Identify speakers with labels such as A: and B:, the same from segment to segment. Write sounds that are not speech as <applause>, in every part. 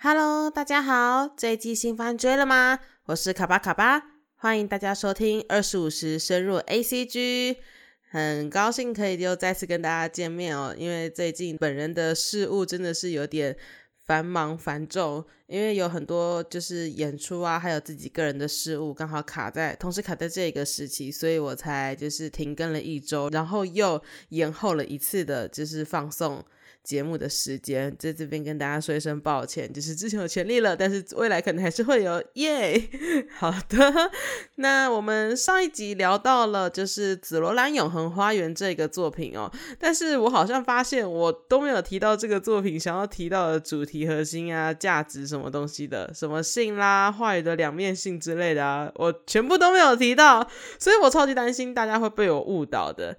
A: Hello，大家好，这一季新番追了吗？我是卡巴卡巴，欢迎大家收听二十五时深入 A C G，很高兴可以又再次跟大家见面哦。因为最近本人的事务真的是有点繁忙繁重，因为有很多就是演出啊，还有自己个人的事务，刚好卡在同时卡在这个时期，所以我才就是停更了一周，然后又延后了一次的，就是放送。节目的时间，在这边跟大家说一声抱歉，就是之前有权利了，但是未来可能还是会有耶。<laughs> 好的，那我们上一集聊到了就是《紫罗兰永恒花园》这个作品哦，但是我好像发现我都没有提到这个作品想要提到的主题核心啊、价值什么东西的，什么性啦、话语的两面性之类的啊，我全部都没有提到，所以我超级担心大家会被我误导的。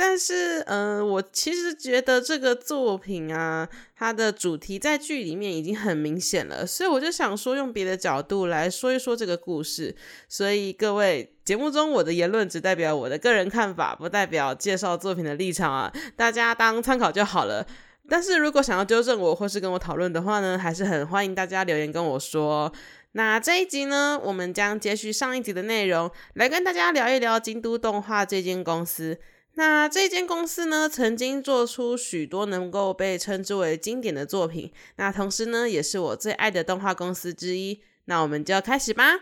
A: 但是，嗯，我其实觉得这个作品啊，它的主题在剧里面已经很明显了，所以我就想说，用别的角度来说一说这个故事。所以各位，节目中我的言论只代表我的个人看法，不代表介绍作品的立场啊，大家当参考就好了。但是如果想要纠正我或是跟我讨论的话呢，还是很欢迎大家留言跟我说。那这一集呢，我们将接续上一集的内容，来跟大家聊一聊京都动画这间公司。那这间公司呢，曾经做出许多能够被称之为经典的作品。那同时呢，也是我最爱的动画公司之一。那我们就要开始吧。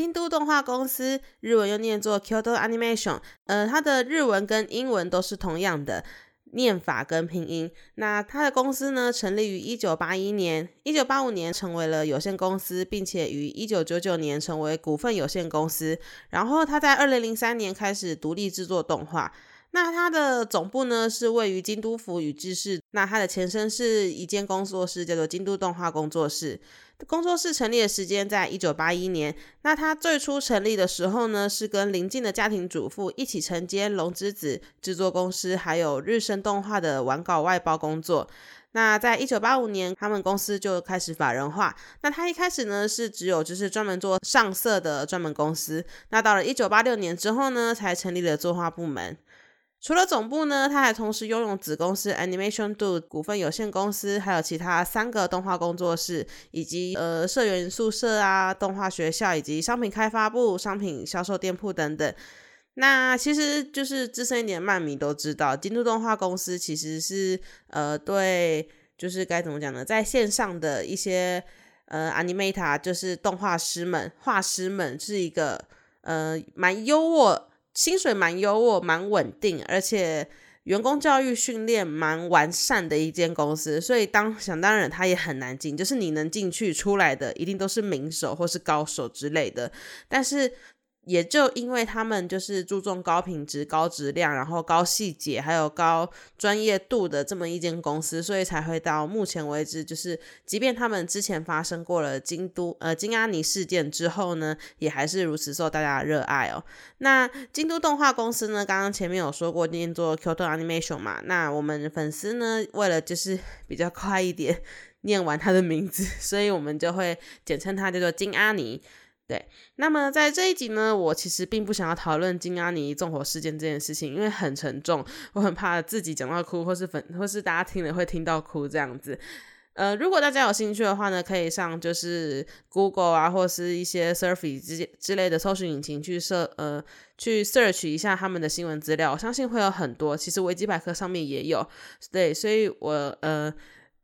A: 京都动画公司日文又念作 Kyoto Animation，呃，它的日文跟英文都是同样的念法跟拼音。那他的公司呢，成立于一九八一年，一九八五年成为了有限公司，并且于一九九九年成为股份有限公司。然后他在二零零三年开始独立制作动画。那它的总部呢是位于京都府宇治市，那它的前身是一间工作室，叫做京都动画工作室。工作室成立的时间在一九八一年。那它最初成立的时候呢，是跟邻近的家庭主妇一起承接龙之子制作公司，还有日升动画的完稿外包工作。那在一九八五年，他们公司就开始法人化。那他一开始呢是只有就是专门做上色的专门公司。那到了一九八六年之后呢，才成立了作画部门。除了总部呢，它还同时拥有子公司 Animation Do 股份有限公司，还有其他三个动画工作室，以及呃社员宿舍啊、动画学校，以及商品开发部、商品销售店铺等等。那其实就是资深一点漫迷都知道，京都动画公司其实是呃对，就是该怎么讲呢，在线上的一些呃 Animator，就是动画师们、画师们，是一个呃蛮优渥。薪水蛮优渥、蛮稳定，而且员工教育训练蛮完善的一间公司，所以当想当然，他也很难进，就是你能进去出来的，一定都是名手或是高手之类的，但是。也就因为他们就是注重高品质、高质量，然后高细节，还有高专业度的这么一间公司，所以才会到目前为止，就是即便他们之前发生过了京都呃金阿尼事件之后呢，也还是如此受大家的热爱哦。那京都动画公司呢，刚刚前面有说过念做 Kyoto Animation 嘛，那我们粉丝呢，为了就是 <laughs> 比较快一点念完他的名字，所以我们就会简称他叫做金阿尼。对，那么在这一集呢，我其实并不想要讨论金阿尼纵火事件这件事情，因为很沉重，我很怕自己讲到哭，或是粉，或是大家听了会听到哭这样子。呃，如果大家有兴趣的话呢，可以上就是 Google 啊，或是一些 Surfy 之之类的搜索引擎去设呃去 search 一下他们的新闻资料，我相信会有很多。其实维基百科上面也有，对，所以我呃。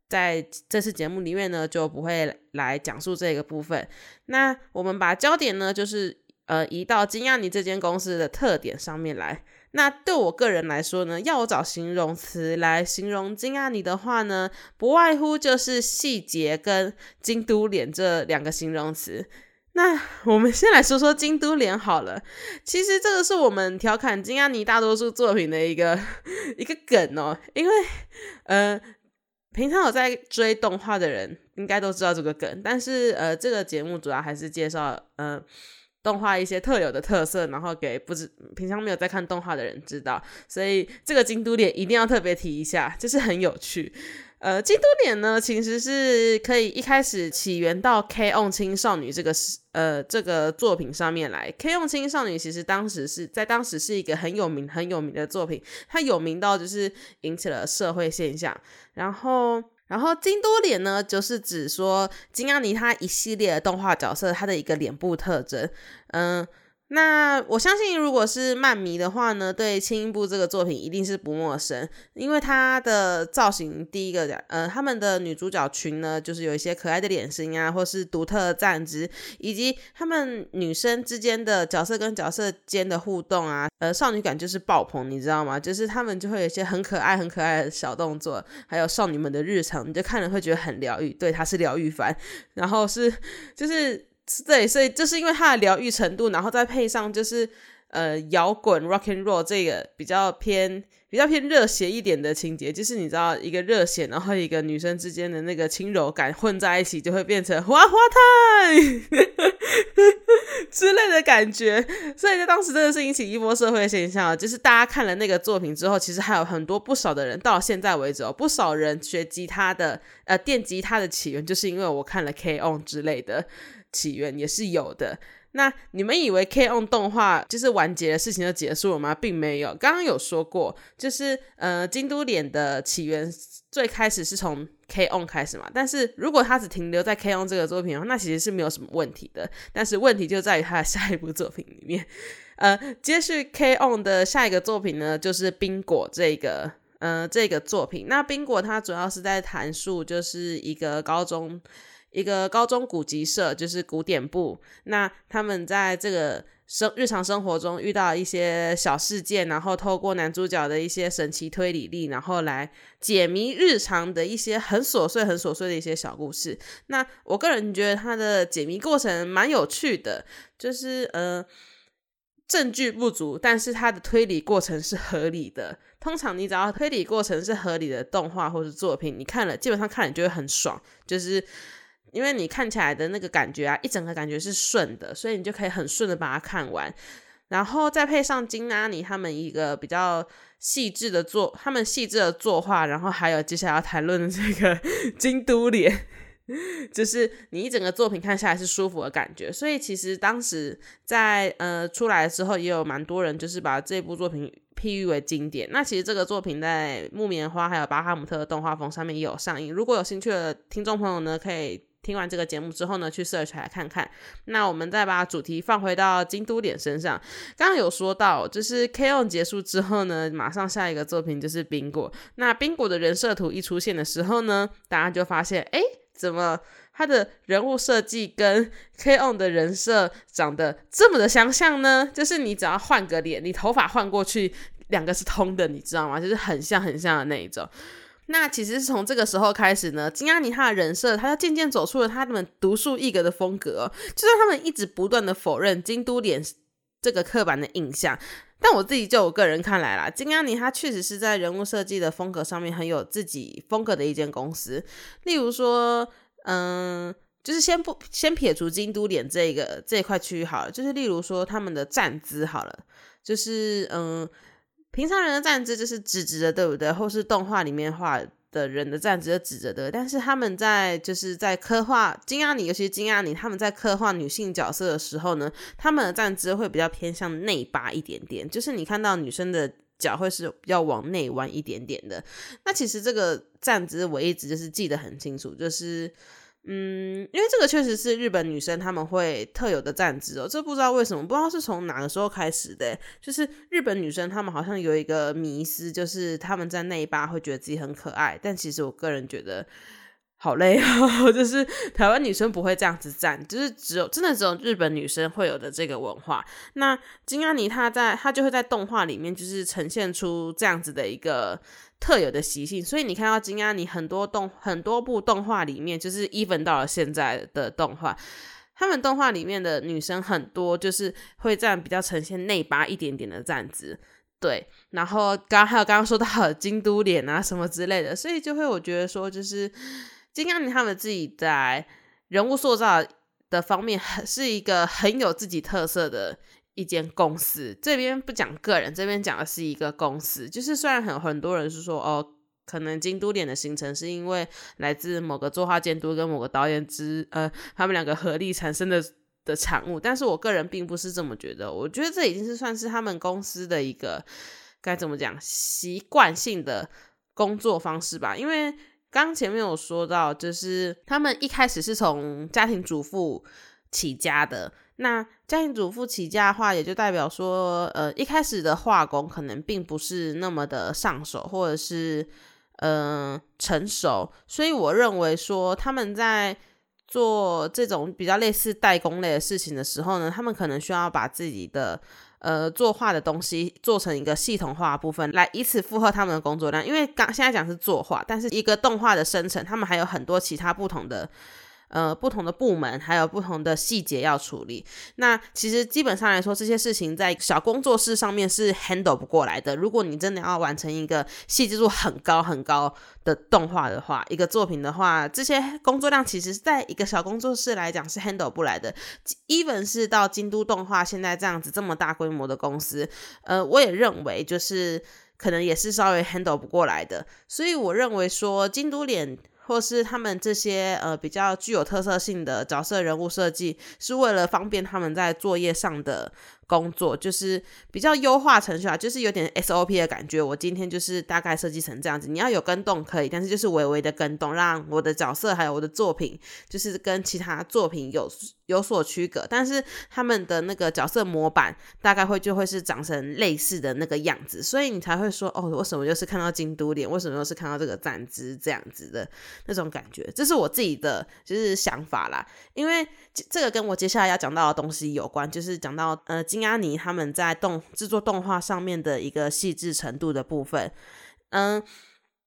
A: 在这次节目里面呢，就不会来讲述这个部分。那我们把焦点呢，就是呃移到金亚尼这间公司的特点上面来。那对我个人来说呢，要我找形容词来形容金亚尼的话呢，不外乎就是细节跟京都脸这两个形容词。那 <laughs> 我们先来说说京都脸好了。其实这个是我们调侃金亚尼大多数作品的一个 <laughs> 一个梗哦，因为呃。平常有在追动画的人应该都知道这个梗，但是呃，这个节目主要还是介绍呃动画一些特有的特色，然后给不知平常没有在看动画的人知道，所以这个京都脸一定要特别提一下，就是很有趣。呃，京都脸呢，其实是可以一开始起源到《K on 青少女》这个是呃这个作品上面来，《K on 青少女》其实当时是在当时是一个很有名很有名的作品，它有名到就是引起了社会现象。然后，然后京都脸呢，就是指说金阿尼他一系列的动画角色他的一个脸部特征，嗯。那我相信，如果是漫迷的话呢，对轻音部这个作品一定是不陌生，因为它的造型，第一个，呃，他们的女主角群呢，就是有一些可爱的脸型啊，或是独特的站姿，以及他们女生之间的角色跟角色间的互动啊，呃，少女感就是爆棚，你知道吗？就是他们就会有一些很可爱、很可爱的小动作，还有少女们的日常，你就看了会觉得很疗愈。对，它是疗愈番，然后是就是。对，所以就是因为它的疗愈程度，然后再配上就是呃摇滚 rock and roll 这个比较偏比较偏热血一点的情节，就是你知道一个热血，然后一个女生之间的那个轻柔感混在一起，就会变成花花太 <laughs> 之类的感觉。所以在当时真的是引起一波社会现象，就是大家看了那个作品之后，其实还有很多不少的人到现在为止哦，不少人学吉他的呃电吉他的起源，就是因为我看了 K on 之类的。起源也是有的。那你们以为 K on 动画就是完结的事情就结束了吗？并没有。刚刚有说过，就是呃，京都脸的起源最开始是从 K on 开始嘛。但是如果它只停留在 K on 这个作品的话，那其实是没有什么问题的。但是问题就在于它的下一部作品里面，<laughs> 呃，接续 K on 的下一个作品呢，就是冰果这个呃这个作品。那冰果它主要是在谈述就是一个高中。一个高中古籍社就是古典部，那他们在这个生日常生活中遇到一些小事件，然后透过男主角的一些神奇推理力，然后来解谜日常的一些很琐碎、很琐碎的一些小故事。那我个人觉得他的解谜过程蛮有趣的，就是呃证据不足，但是他的推理过程是合理的。通常你只要推理过程是合理的动画或者作品，你看了基本上看了就会很爽，就是。因为你看起来的那个感觉啊，一整个感觉是顺的，所以你就可以很顺的把它看完，然后再配上金阿尼他们一个比较细致的作，他们细致的作画，然后还有接下来要谈论的这个 <laughs> 京都脸，<laughs> 就是你一整个作品看下来是舒服的感觉。所以其实当时在呃出来之后，也有蛮多人就是把这部作品譬喻为经典。那其实这个作品在木棉花还有巴哈姆特的动画风上面也有上映，如果有兴趣的听众朋友呢，可以。听完这个节目之后呢，去 search 来看看。那我们再把主题放回到京都脸身上。刚刚有说到，就是 K on 结束之后呢，马上下一个作品就是冰果。那冰果的人设图一出现的时候呢，大家就发现，哎，怎么他的人物设计跟 K on 的人设长得这么的相像呢？就是你只要换个脸，你头发换过去，两个是通的，你知道吗？就是很像很像的那一种。那其实是从这个时候开始呢，金阿尼他的人设，他就渐渐走出了他们独树一格的风格。就算他们一直不断的否认京都脸这个刻板的印象，但我自己就我个人看来啦，金阿尼他确实是在人物设计的风格上面很有自己风格的一间公司。例如说，嗯，就是先不先撇除京都脸这个这一块区域好了，就是例如说他们的站姿好了，就是嗯。平常人的站姿就是直直的，对不对？或是动画里面画的人的站姿是直着的。但是他们在就是在刻画金阿尼，尤其是金阿尼，他们在刻画女性角色的时候呢，他们的站姿会比较偏向内八一点点，就是你看到女生的脚会是比较往内弯一点点的。那其实这个站姿我一直就是记得很清楚，就是。嗯，因为这个确实是日本女生他们会特有的站姿哦，这不知道为什么，不知道是从哪个时候开始的，就是日本女生她们好像有一个迷思，就是她们在内八会觉得自己很可爱，但其实我个人觉得好累哦，<laughs> 就是台湾女生不会这样子站，就是只有真的只有日本女生会有的这个文化。那金阿尼她在她就会在动画里面就是呈现出这样子的一个。特有的习性，所以你看到金阿尼很多动很多部动画里面，就是 even 到了现在的动画，他们动画里面的女生很多就是会站比较呈现内八一点点的站姿，对。然后刚还有刚刚说到京都脸啊什么之类的，所以就会我觉得说，就是金阿尼他们自己在人物塑造的方面，很是一个很有自己特色的。一间公司这边不讲个人，这边讲的是一个公司。就是虽然很很多人是说哦可能京都脸的形成是因为来自某个作画监督跟某个导演之呃他们两个合力产生的的产物，但是我个人并不是这么觉得，我觉得这已经是算是他们公司的一个该怎么讲习惯性的工作方式吧，因为刚前面有说到，就是他们一开始是从家庭主妇起家的。那家庭主妇起家的话，也就代表说，呃，一开始的画工可能并不是那么的上手，或者是呃成熟，所以我认为说他们在做这种比较类似代工类的事情的时候呢，他们可能需要把自己的呃作画的东西做成一个系统化部分，来以此负荷他们的工作量。因为刚现在讲是作画，但是一个动画的生成，他们还有很多其他不同的。呃，不同的部门还有不同的细节要处理。那其实基本上来说，这些事情在小工作室上面是 handle 不过来的。如果你真的要完成一个细致度很高很高的动画的话，一个作品的话，这些工作量其实在一个小工作室来讲是 handle 不来的。even 是到京都动画现在这样子这么大规模的公司，呃，我也认为就是可能也是稍微 handle 不过来的。所以我认为说京都脸。或是他们这些呃比较具有特色性的角色人物设计，是为了方便他们在作业上的。工作就是比较优化程序啊，就是有点 SOP 的感觉。我今天就是大概设计成这样子，你要有跟动可以，但是就是微微的跟动，让我的角色还有我的作品就是跟其他作品有有所区隔。但是他们的那个角色模板大概会就会是长成类似的那个样子，所以你才会说哦，为什么又是看到京都脸？为什么又是看到这个站姿这样子的那种感觉？这是我自己的就是想法啦，因为这个跟我接下来要讲到的东西有关，就是讲到呃。金阿尼他们在动制作动画上面的一个细致程度的部分，嗯，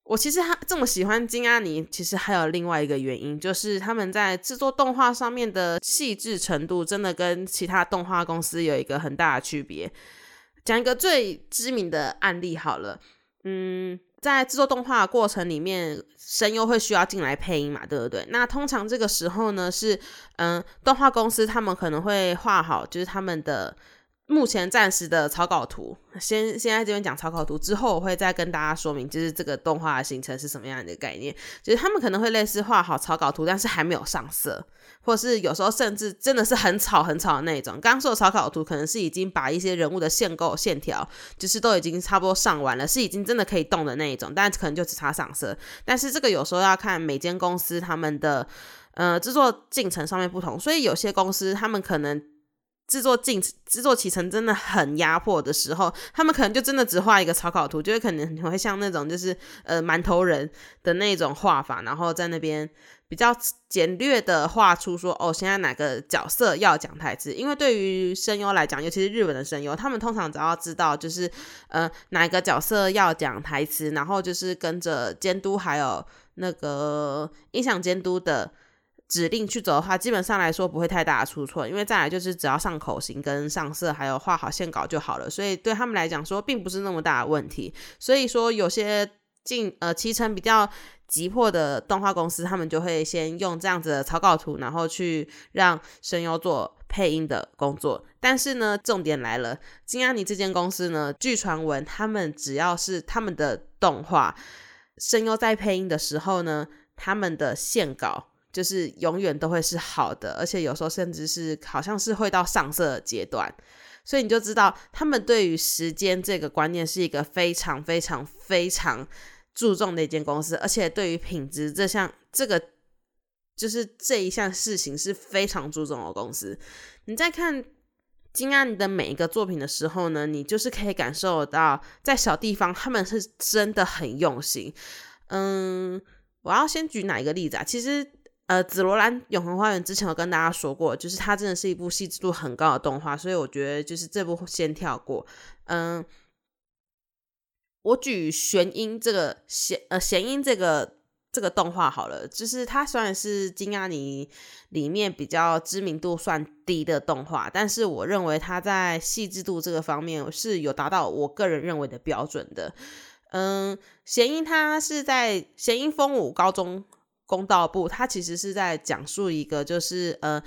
A: 我其实他这么喜欢金阿尼，其实还有另外一个原因，就是他们在制作动画上面的细致程度，真的跟其他动画公司有一个很大的区别。讲一个最知名的案例好了，嗯。在制作动画过程里面，声优会需要进来配音嘛，对不对？那通常这个时候呢，是嗯，动画公司他们可能会画好，就是他们的。目前暂时的草稿图，先先在这边讲草稿图，之后我会再跟大家说明，就是这个动画的形成是什么样的概念。就是他们可能会类似画好草稿图，但是还没有上色，或是有时候甚至真的是很草很草的那种。刚刚说的草稿图，可能是已经把一些人物的线构线条，就是都已经差不多上完了，是已经真的可以动的那一种，但可能就只差上色。但是这个有时候要看每间公司他们的呃制作进程上面不同，所以有些公司他们可能。制作进制作起程真的很压迫的时候，他们可能就真的只画一个草稿图，就会可能会像那种就是呃馒头人的那种画法，然后在那边比较简略的画出说哦，现在哪个角色要讲台词？因为对于声优来讲，尤其是日本的声优，他们通常只要知道就是呃哪个角色要讲台词，然后就是跟着监督还有那个音响监督的。指令去走的话，基本上来说不会太大的出错，因为再来就是只要上口型跟上色，还有画好线稿就好了，所以对他们来讲说并不是那么大的问题。所以说有些进呃提成比较急迫的动画公司，他们就会先用这样子的草稿图，然后去让声优做配音的工作。但是呢，重点来了，金安妮这间公司呢，据传闻他们只要是他们的动画声优在配音的时候呢，他们的线稿。就是永远都会是好的，而且有时候甚至是好像是会到上色的阶段，所以你就知道他们对于时间这个观念是一个非常非常非常注重的一间公司，而且对于品质这项这个就是这一项事情是非常注重的公司。你在看金安的每一个作品的时候呢，你就是可以感受到在小地方他们是真的很用心。嗯，我要先举哪一个例子啊？其实。呃，紫罗兰永恒花园之前有跟大家说过，就是它真的是一部细致度很高的动画，所以我觉得就是这部先跳过。嗯，我举玄音这个弦呃弦音这个这个动画好了，就是它虽然是金阿尼里面比较知名度算低的动画，但是我认为它在细致度这个方面是有达到我个人认为的标准的。嗯，弦音它是在弦音风舞高中。公道部，他其实是在讲述一个，就是呃，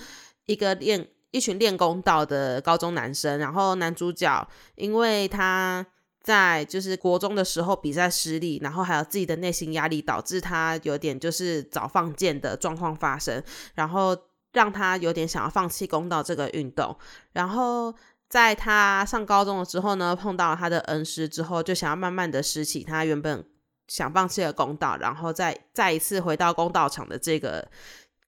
A: 一个练一群练公道的高中男生，然后男主角因为他在就是国中的时候比赛失利，然后还有自己的内心压力，导致他有点就是早放箭的状况发生，然后让他有点想要放弃公道这个运动。然后在他上高中了之后呢，碰到了他的恩师之后，就想要慢慢的拾起他原本想放弃的公道，然后再再一次回到公道场的这个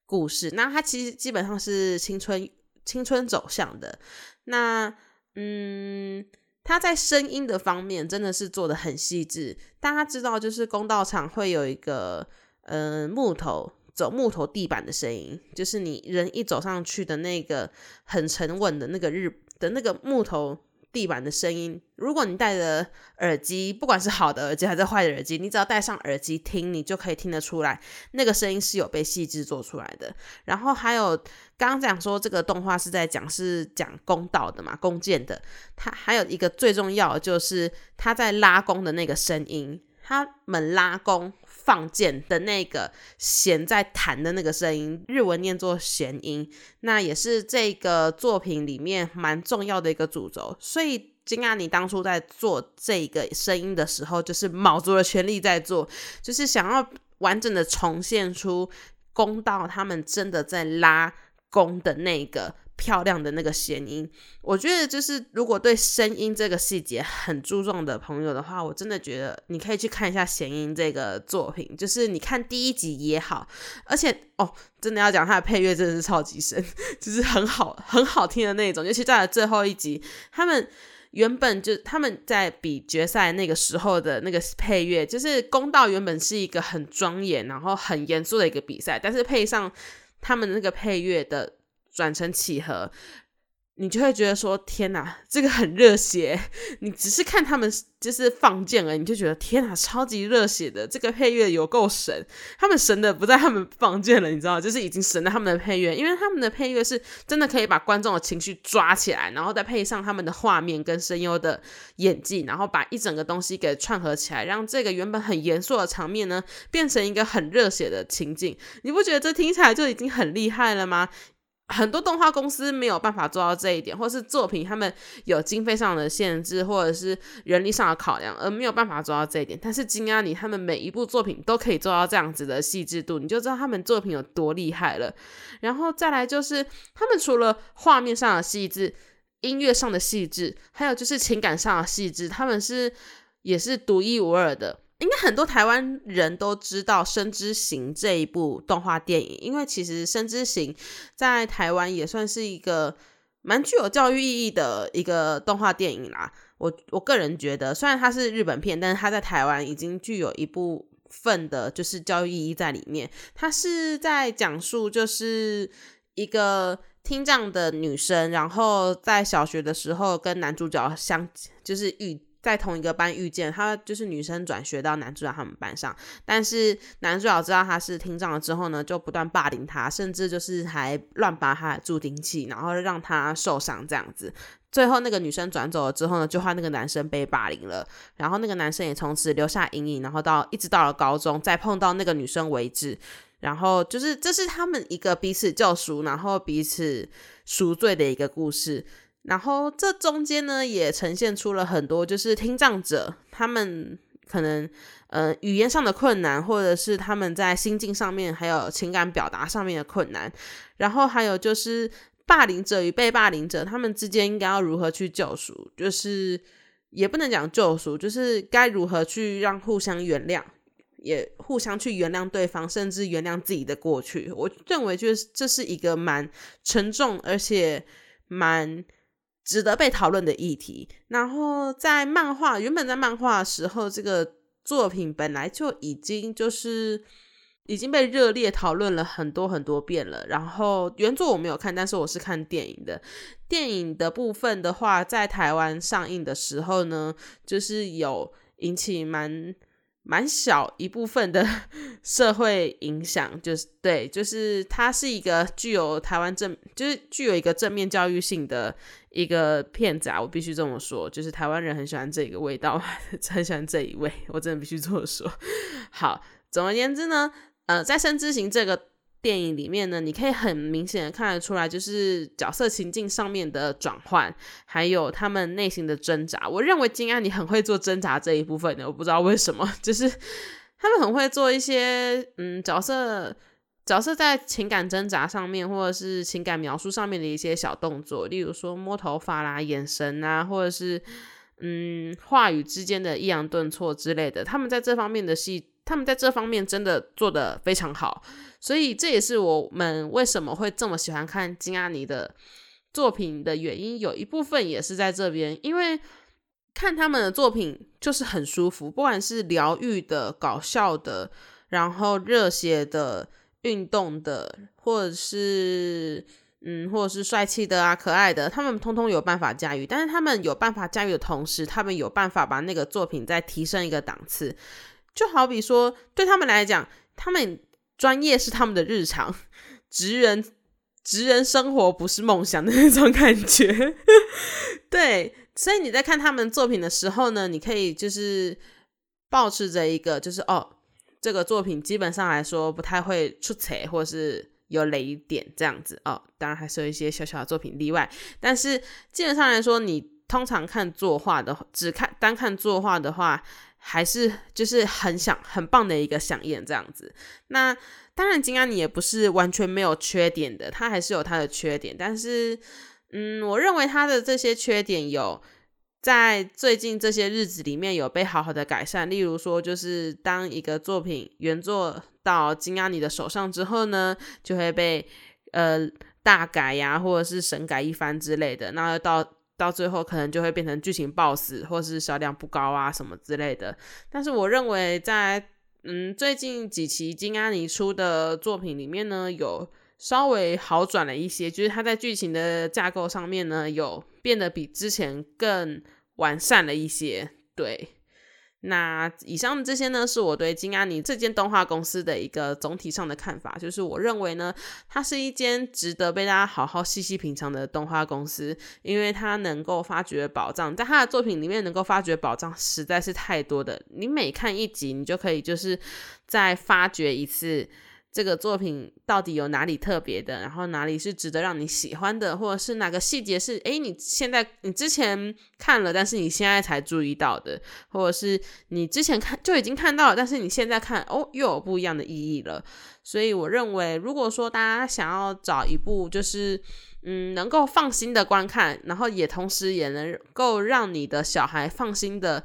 A: 故事。那他其实基本上是青春青春走向的。那嗯。他在声音的方面真的是做的很细致。大家知道，就是公道场会有一个呃木头走木头地板的声音，就是你人一走上去的那个很沉稳的那个日的那个木头。地板的声音，如果你戴着耳机，不管是好的耳机还是坏的耳机，你只要戴上耳机听，你就可以听得出来，那个声音是有被细致做出来的。然后还有刚刚讲说这个动画是在讲是讲弓道的嘛，弓箭的。它还有一个最重要的就是他在拉弓的那个声音，他们拉弓。放箭的那个弦在弹的那个声音，日文念作弦音，那也是这个作品里面蛮重要的一个主轴。所以金阿尼当初在做这个声音的时候，就是卯足了全力在做，就是想要完整的重现出公道他们真的在拉弓的那个。漂亮的那个弦音，我觉得就是如果对声音这个细节很注重的朋友的话，我真的觉得你可以去看一下弦音这个作品。就是你看第一集也好，而且哦，真的要讲它的配乐真的是超级神，<laughs> 就是很好很好听的那种。尤其在最后一集，他们原本就他们在比决赛那个时候的那个配乐，就是公道原本是一个很庄严然后很严肃的一个比赛，但是配上他们那个配乐的。转成契合，你就会觉得说：“天哪，这个很热血！”你只是看他们就是放箭了，你就觉得：“天哪，超级热血的！”这个配乐有够神，他们神的不在他们放箭了，你知道，就是已经神了他们的配乐，因为他们的配乐是真的可以把观众的情绪抓起来，然后再配上他们的画面跟声优的演技，然后把一整个东西给串合起来，让这个原本很严肃的场面呢，变成一个很热血的情景。你不觉得这听起来就已经很厉害了吗？很多动画公司没有办法做到这一点，或是作品他们有经费上的限制，或者是人力上的考量，而没有办法做到这一点。但是金阿尼他们每一部作品都可以做到这样子的细致度，你就知道他们作品有多厉害了。然后再来就是他们除了画面上的细致、音乐上的细致，还有就是情感上的细致，他们是也是独一无二的。应该很多台湾人都知道《生之行》这一部动画电影，因为其实《生之行》在台湾也算是一个蛮具有教育意义的一个动画电影啦。我我个人觉得，虽然它是日本片，但是它在台湾已经具有一部分的就是教育意义在里面。它是在讲述就是一个听障的女生，然后在小学的时候跟男主角相就是遇。在同一个班遇见他，就是女生转学到男主角他们班上，但是男主角知道他是听障了之后呢，就不断霸凌他，甚至就是还乱拔他的助听器，然后让他受伤这样子。最后那个女生转走了之后呢，就换那个男生被霸凌了，然后那个男生也从此留下阴影，然后到一直到了高中再碰到那个女生为止，然后就是这是他们一个彼此救赎，然后彼此赎罪的一个故事。然后这中间呢，也呈现出了很多就是听障者他们可能呃语言上的困难，或者是他们在心境上面还有情感表达上面的困难。然后还有就是霸凌者与被霸凌者他们之间应该要如何去救赎，就是也不能讲救赎，就是该如何去让互相原谅，也互相去原谅对方，甚至原谅自己的过去。我认为就是这是一个蛮沉重而且蛮。值得被讨论的议题。然后在漫画原本在漫画的时候，这个作品本来就已经就是已经被热烈讨论了很多很多遍了。然后原作我没有看，但是我是看电影的。电影的部分的话，在台湾上映的时候呢，就是有引起蛮。蛮小一部分的 <laughs> 社会影响，就是对，就是它是一个具有台湾正，就是具有一个正面教育性的一个骗子啊，我必须这么说，就是台湾人很喜欢这个味道，<laughs> 很喜欢这一位，我真的必须这么说。好，总而言之呢，呃，在《生之行》这个电影里面呢，你可以很明显的看得出来，就是角色情境上面的转换，还有他们内心的挣扎。我认为金安你很会做挣扎这一部分的，我不知道为什么，<laughs> 就是他们很会做一些嗯角色角色在情感挣扎上面，或者是情感描述上面的一些小动作，例如说摸头发啦、眼神啊，或者是嗯话语之间的抑扬顿挫之类的，他们在这方面的戏。他们在这方面真的做的非常好，所以这也是我们为什么会这么喜欢看金阿尼的作品的原因。有一部分也是在这边，因为看他们的作品就是很舒服，不管是疗愈的、搞笑的，然后热血的、运动的，或者是嗯，或者是帅气的啊、可爱的，他们通通有办法驾驭。但是他们有办法驾驭的同时，他们有办法把那个作品再提升一个档次。就好比说，对他们来讲，他们专业是他们的日常，职人职人生活不是梦想的那种感觉。<laughs> 对，所以你在看他们作品的时候呢，你可以就是保持着一个，就是哦，这个作品基本上来说不太会出彩，或是有雷点这样子哦。当然还是有一些小小的作品例外，但是基本上来说，你通常看作画的，只看单看作画的话。还是就是很想很棒的一个响应这样子。那当然，金安妮也不是完全没有缺点的，他还是有他的缺点。但是，嗯，我认为他的这些缺点有在最近这些日子里面有被好好的改善。例如说，就是当一个作品原作到金安妮的手上之后呢，就会被呃大改呀，或者是神改一番之类的。那到到最后可能就会变成剧情爆死，或是销量不高啊什么之类的。但是我认为在嗯最近几期金安妮出的作品里面呢，有稍微好转了一些，就是它在剧情的架构上面呢，有变得比之前更完善了一些。对。那以上这些呢，是我对金安妮这间动画公司的一个总体上的看法，就是我认为呢，它是一间值得被大家好好细细品尝的动画公司，因为它能够发掘宝藏，在它的作品里面能够发掘宝藏实在是太多的，你每看一集，你就可以就是再发掘一次。这个作品到底有哪里特别的？然后哪里是值得让你喜欢的，或者是哪个细节是诶，你现在你之前看了，但是你现在才注意到的，或者是你之前看就已经看到了，但是你现在看哦，又有不一样的意义了。所以我认为，如果说大家想要找一部就是嗯能够放心的观看，然后也同时也能够让你的小孩放心的。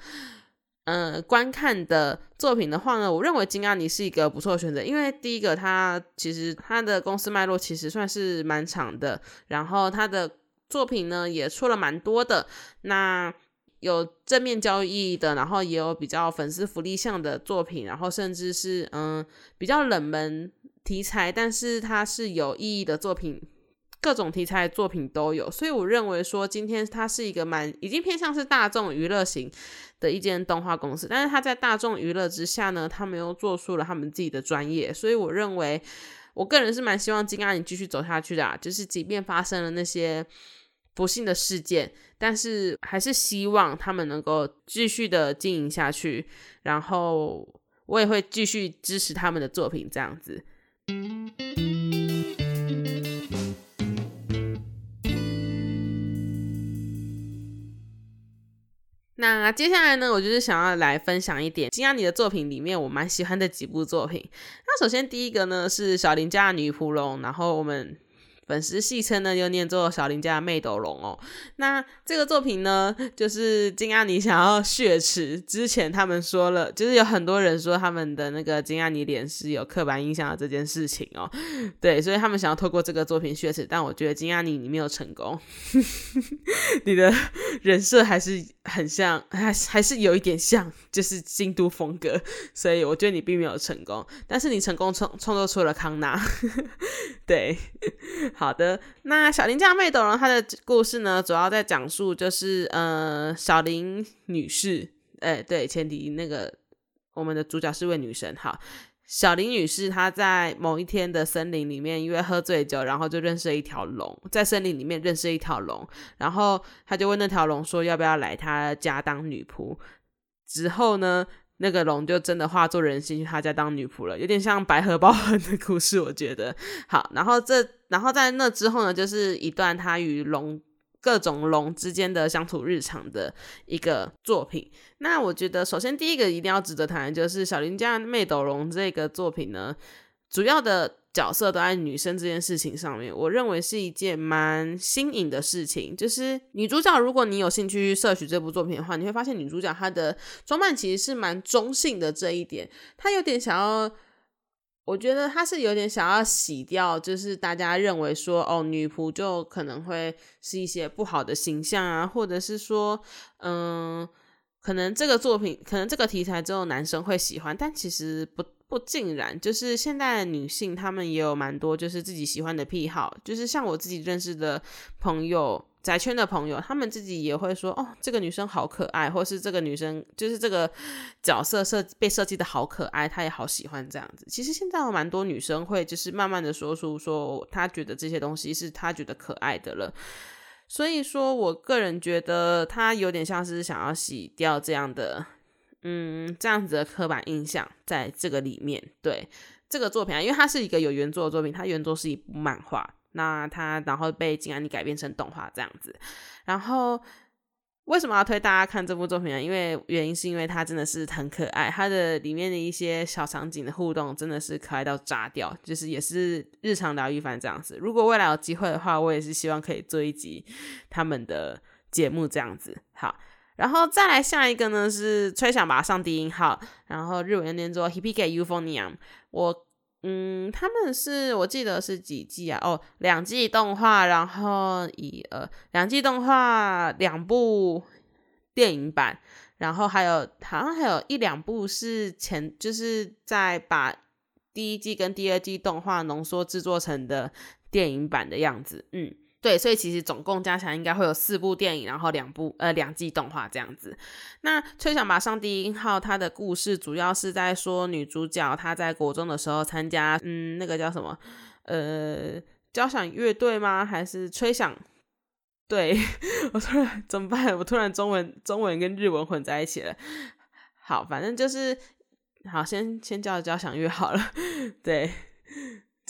A: 嗯，观看的作品的话呢，我认为金阿尼是一个不错的选择，因为第一个，他其实他的公司脉络其实算是蛮长的，然后他的作品呢也出了蛮多的，那有正面教育意义的，然后也有比较粉丝福利向的作品，然后甚至是嗯比较冷门题材，但是它是有意义的作品。各种题材的作品都有，所以我认为说今天它是一个蛮已经偏向是大众娱乐型的一间动画公司，但是它在大众娱乐之下呢，他们又做出了他们自己的专业，所以我认为我个人是蛮希望金阿你继续走下去的，就是即便发生了那些不幸的事件，但是还是希望他们能够继续的经营下去，然后我也会继续支持他们的作品这样子。那接下来呢，我就是想要来分享一点金安妮的作品里面我蛮喜欢的几部作品。那首先第一个呢是小林家的女仆龙，然后我们。粉丝戏称呢，又念作小林家的妹斗龙哦。那这个作品呢，就是金阿尼想要血池。之前他们说了，就是有很多人说他们的那个金阿尼脸是有刻板印象的这件事情哦。对，所以他们想要透过这个作品血池，但我觉得金阿尼你没有成功，<laughs> 你的人设还是很像，还还是有一点像，就是京都风格。所以我觉得你并没有成功，但是你成功创创作出了康纳。<laughs> 对。好的，那小林家妹斗龙，她的故事呢，主要在讲述就是呃，小林女士，哎，对，前提那个我们的主角是位女神，好，小林女士她在某一天的森林里面，因为喝醉酒，然后就认识了一条龙，在森林里面认识一条龙，然后她就问那条龙说要不要来她家当女仆，之后呢？那个龙就真的化作人形去他家当女仆了，有点像白荷包痕 <laughs> 的故事，我觉得。好，然后这，然后在那之后呢，就是一段他与龙各种龙之间的相处日常的一个作品。那我觉得，首先第一个一定要值得谈就是《小林家妹斗龙》这个作品呢，主要的。角色都在女生这件事情上面，我认为是一件蛮新颖的事情。就是女主角，如果你有兴趣摄取这部作品的话，你会发现女主角她的装扮其实是蛮中性的。这一点，她有点想要，我觉得她是有点想要洗掉，就是大家认为说，哦，女仆就可能会是一些不好的形象啊，或者是说，嗯，可能这个作品，可能这个题材只有男生会喜欢，但其实不。不尽然，就是现在的女性，她们也有蛮多就是自己喜欢的癖好，就是像我自己认识的朋友，宅圈的朋友，他们自己也会说，哦，这个女生好可爱，或是这个女生就是这个角色设被设计的好可爱，她也好喜欢这样子。其实现在有蛮多女生会就是慢慢的说出说，她觉得这些东西是她觉得可爱的了。所以说我个人觉得，她有点像是想要洗掉这样的。嗯，这样子的刻板印象在这个里面，对这个作品啊，因为它是一个有原作的作品，它原作是一部漫画，那它然后被金安妮改编成动画这样子。然后为什么要推大家看这部作品呢？因为原因是因为它真的是很可爱，它的里面的一些小场景的互动真的是可爱到炸掉，就是也是日常疗愈番这样子。如果未来有机会的话，我也是希望可以做一集他们的节目这样子。好。然后再来下一个呢是吹响吧上低音号，然后日文念作 Hippie Euphonium。我嗯，他们是我记得是几季啊？哦，两季动画，然后一呃两季动画两部电影版，然后还有好像还有一两部是前就是在把第一季跟第二季动画浓缩制作成的电影版的样子，嗯。对，所以其实总共加起来应该会有四部电影，然后两部呃两季动画这样子。那《吹响吧上低音号》它的故事主要是在说女主角她在国中的时候参加嗯那个叫什么呃交响乐队吗？还是吹响？对 <laughs> 我突然怎么办？我突然中文中文跟日文混在一起了。好，反正就是好，先先叫交响乐好了。<laughs> 对。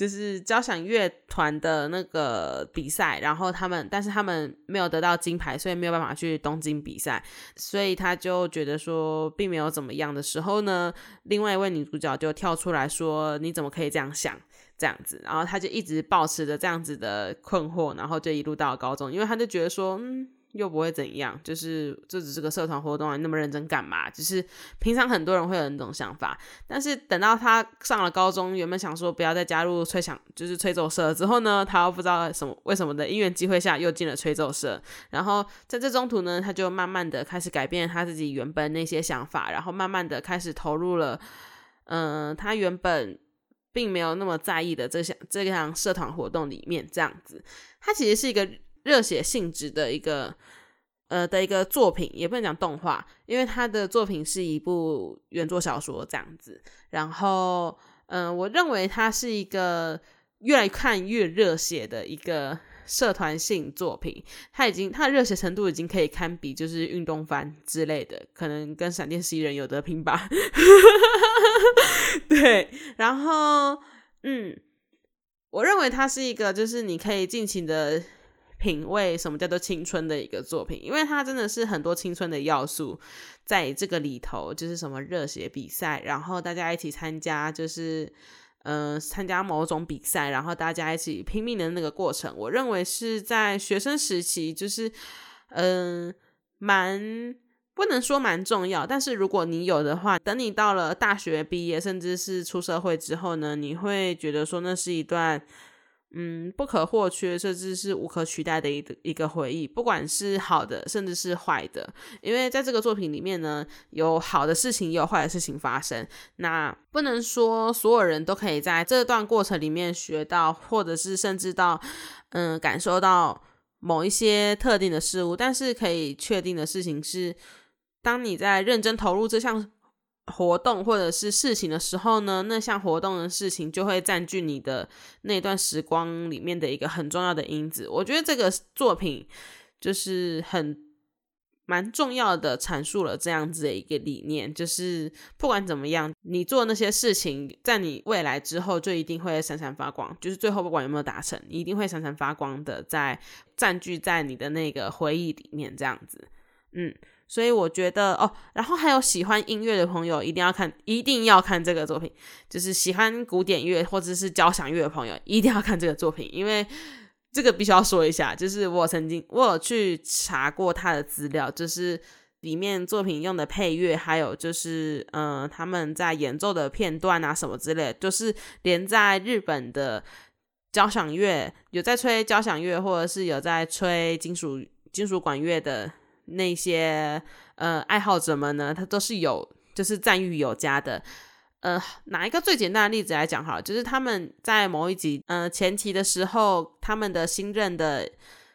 A: 就是交响乐团的那个比赛，然后他们，但是他们没有得到金牌，所以没有办法去东京比赛，所以他就觉得说并没有怎么样的时候呢，另外一位女主角就跳出来说：“你怎么可以这样想？”这样子，然后他就一直保持着这样子的困惑，然后就一路到了高中，因为他就觉得说，嗯。又不会怎样，就是这只是个社团活动啊，那么认真干嘛？就是平常很多人会有那种想法，但是等到他上了高中，原本想说不要再加入吹响，就是吹奏社之后呢，他又不知道什么为什么的因缘机会下又进了吹奏社，然后在这中途呢，他就慢慢的开始改变他自己原本那些想法，然后慢慢的开始投入了，嗯，他原本并没有那么在意的这项这项社团活动里面，这样子，他其实是一个。热血性质的一个呃的一个作品，也不能讲动画，因为他的作品是一部原作小说这样子。然后，嗯，我认为它是一个越来看越热血的一个社团性作品。它已经它的热血程度已经可以堪比就是运动番之类的，可能跟闪电十一人有得拼吧。<laughs> 对，然后，嗯，我认为它是一个就是你可以尽情的。品味什么叫做青春的一个作品，因为它真的是很多青春的要素在这个里头，就是什么热血比赛，然后大家一起参加，就是嗯参加某种比赛，然后大家一起拼命的那个过程，我认为是在学生时期，就是嗯蛮不能说蛮重要，但是如果你有的话，等你到了大学毕业，甚至是出社会之后呢，你会觉得说那是一段。嗯，不可或缺，甚至是无可取代的一个一个回忆，不管是好的，甚至是坏的。因为在这个作品里面呢，有好的事情，也有坏的事情发生。那不能说所有人都可以在这段过程里面学到，或者是甚至到嗯感受到某一些特定的事物。但是可以确定的事情是，当你在认真投入这项。活动或者是事情的时候呢，那项活动的事情就会占据你的那段时光里面的一个很重要的因子。我觉得这个作品就是很蛮重要的阐述了这样子的一个理念，就是不管怎么样，你做那些事情，在你未来之后就一定会闪闪发光，就是最后不管有没有达成，你一定会闪闪发光的，在占据在你的那个回忆里面这样子。嗯，所以我觉得哦，然后还有喜欢音乐的朋友一定要看，一定要看这个作品，就是喜欢古典乐或者是交响乐的朋友一定要看这个作品，因为。这个必须要说一下，就是我曾经我有去查过他的资料，就是里面作品用的配乐，还有就是嗯他们在演奏的片段啊什么之类，就是连在日本的交响乐有在吹交响乐，或者是有在吹金属金属管乐的那些呃爱好者们呢，他都是有就是赞誉有加的。呃，拿一个最简单的例子来讲好，就是他们在某一集，呃，前期的时候，他们的新任的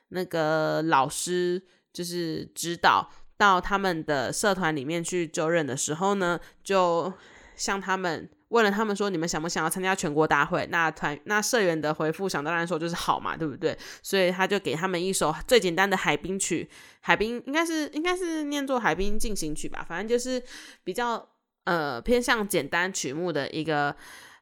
A: 那个老师就是指导到他们的社团里面去就任的时候呢，就向他们问了他们说，你们想不想要参加全国大会？那团那社员的回复，想当然说就是好嘛，对不对？所以他就给他们一首最简单的海滨曲，海滨应该是应该是念作海滨进行曲吧，反正就是比较。呃，偏向简单曲目的一个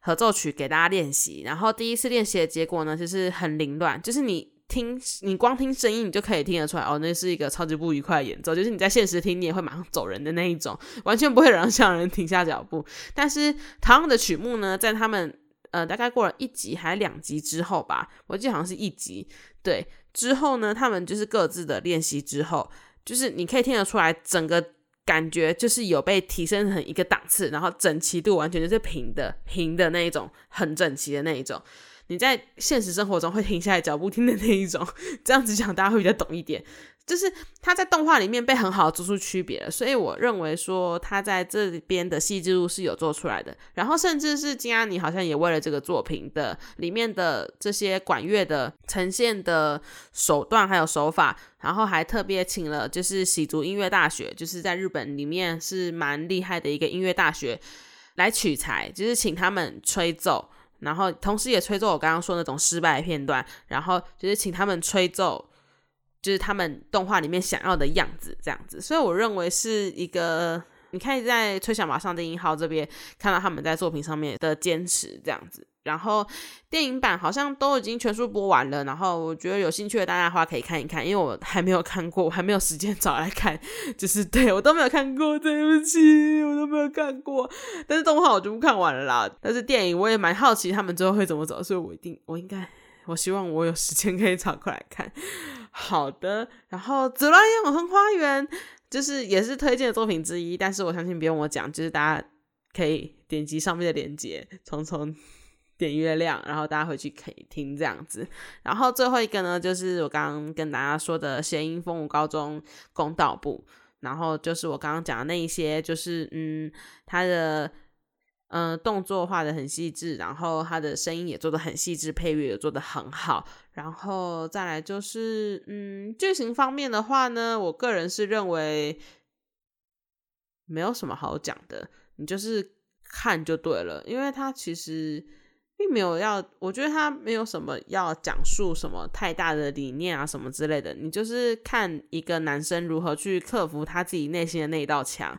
A: 合奏曲给大家练习。然后第一次练习的结果呢，就是很凌乱，就是你听，你光听声音，你就可以听得出来，哦，那是一个超级不愉快的演奏。就是你在现实听，你也会马上走人的那一种，完全不会让让人停下脚步。但是同样的曲目呢，在他们呃大概过了一集还两集之后吧，我记得好像是一集，对，之后呢，他们就是各自的练习之后，就是你可以听得出来整个。感觉就是有被提升成一个档次，然后整齐度完全就是平的平的那一种，很整齐的那一种。你在现实生活中会停下来脚步听的那一种，这样子讲大家会比较懂一点。就是他在动画里面被很好的做出区别了，所以我认为说他在这边的细致度是有做出来的。然后甚至是金安妮好像也为了这个作品的里面的这些管乐的呈现的手段还有手法，然后还特别请了就是喜足音乐大学，就是在日本里面是蛮厉害的一个音乐大学来取材，就是请他们吹奏。然后，同时也吹奏我刚刚说那种失败片段，然后就是请他们吹奏，就是他们动画里面想要的样子，这样子。所以我认为是一个，你可以在《吹响马上的英号》这边看到他们在作品上面的坚持，这样子。然后电影版好像都已经全数播完了，然后我觉得有兴趣的大家的话可以看一看，因为我还没有看过，我还没有时间找来看，就是对我都没有看过，对不起，我都没有看过。但是动画我全部看完了啦，但是电影我也蛮好奇他们最后会怎么走，所以我一定我应该，我希望我有时间可以找过来看。好的，然后《紫罗兰永恒花园》就是也是推荐的作品之一，但是我相信不用我讲，就是大家可以点击上面的链接，从从。点月亮，然后大家回去可以听这样子。然后最后一个呢，就是我刚刚跟大家说的谐音风舞高中公道部。然后就是我刚刚讲的那一些，就是嗯，他的嗯动作画的很细致，然后他的声音也做的很细致，配乐也做的很好。然后再来就是嗯剧情方面的话呢，我个人是认为没有什么好讲的，你就是看就对了，因为它其实。并没有要，我觉得他没有什么要讲述什么太大的理念啊，什么之类的。你就是看一个男生如何去克服他自己内心的那一道墙。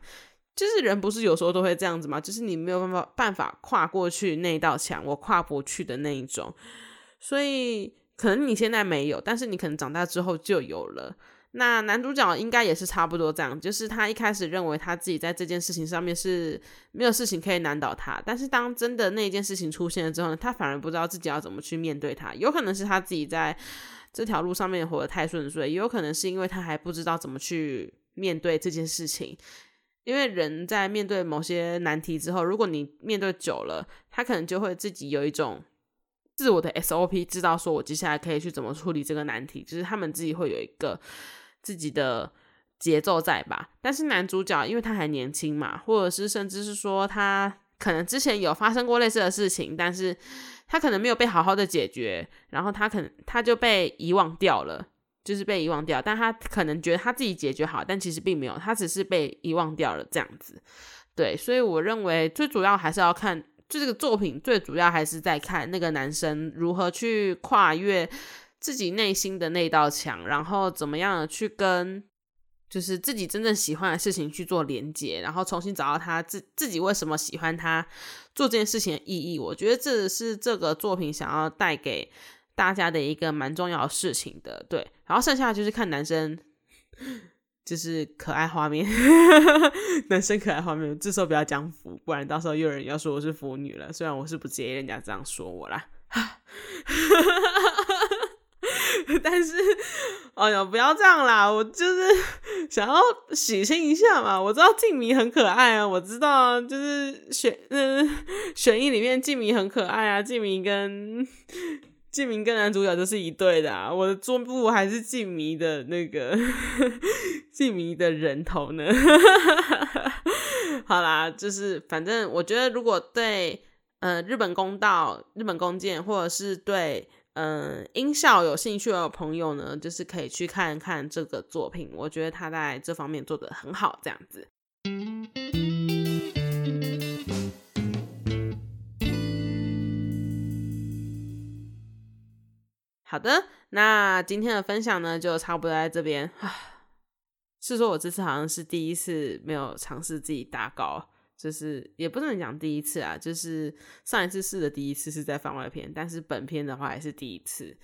A: 就是人不是有时候都会这样子吗？就是你没有办法办法跨过去那一道墙，我跨不去的那一种。所以可能你现在没有，但是你可能长大之后就有了。那男主角应该也是差不多这样，就是他一开始认为他自己在这件事情上面是没有事情可以难倒他，但是当真的那件事情出现了之后呢，他反而不知道自己要怎么去面对它。有可能是他自己在这条路上面活得太顺遂，也有可能是因为他还不知道怎么去面对这件事情。因为人在面对某些难题之后，如果你面对久了，他可能就会自己有一种自我的 SOP，知道说我接下来可以去怎么处理这个难题，就是他们自己会有一个。自己的节奏在吧，但是男主角因为他还年轻嘛，或者是甚至是说他可能之前有发生过类似的事情，但是他可能没有被好好的解决，然后他可能他就被遗忘掉了，就是被遗忘掉，但他可能觉得他自己解决好，但其实并没有，他只是被遗忘掉了这样子。对，所以我认为最主要还是要看，就这个作品最主要还是在看那个男生如何去跨越。自己内心的那道墙，然后怎么样去跟就是自己真正喜欢的事情去做连接，然后重新找到他自自己为什么喜欢他做这件事情的意义。我觉得这是这个作品想要带给大家的一个蛮重要的事情的。对，然后剩下就是看男生。就是可爱画面，<laughs> 男生可爱画面，这时候不要讲腐，不然到时候又有人要说我是腐女了。虽然我是不介意人家这样说我啦，<laughs> 但是，哎呀，不要这样啦！我就是 <laughs> 想要喜庆一下嘛。我知道静迷很可爱啊，我知道，就是选嗯选一里面静迷很可爱啊，静迷跟。静明跟男主角就是一对的！我的桌布还是静迷的那个 <laughs> 静迷的人头呢。<laughs> 好啦，就是反正我觉得，如果对呃日本公道、日本弓箭，或者是对嗯音效有兴趣的朋友呢，就是可以去看看这个作品。我觉得他在这方面做的很好，这样子。好的，那今天的分享呢，就差不多在这边。<sighs> 是说我这次好像是第一次没有尝试自己打稿，就是也不能讲第一次啊，就是上一次试的第一次是在番外篇，但是本片的话还是第一次。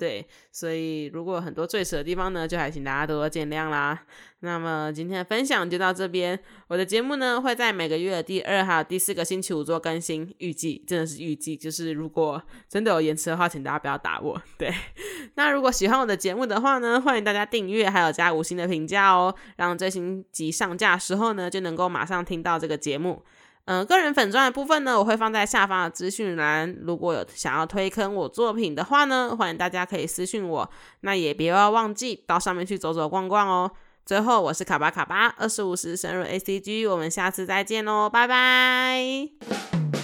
A: 对，所以如果很多最扯的地方呢，就还请大家多多见谅啦。那么今天的分享就到这边。我的节目呢会在每个月的第二还有第四个星期五做更新，预计真的是预计，就是如果真的有延迟的话，请大家不要打我。对，<laughs> 那如果喜欢我的节目的话呢，欢迎大家订阅还有加五星的评价哦，让最新集上架时候呢就能够马上听到这个节目。嗯，个人粉钻的部分呢，我会放在下方的资讯栏。如果有想要推坑我作品的话呢，欢迎大家可以私信我。那也别要忘记到上面去走走逛逛哦。最后，我是卡巴卡巴，二十五时深入 A C G，我们下次再见喽，拜拜。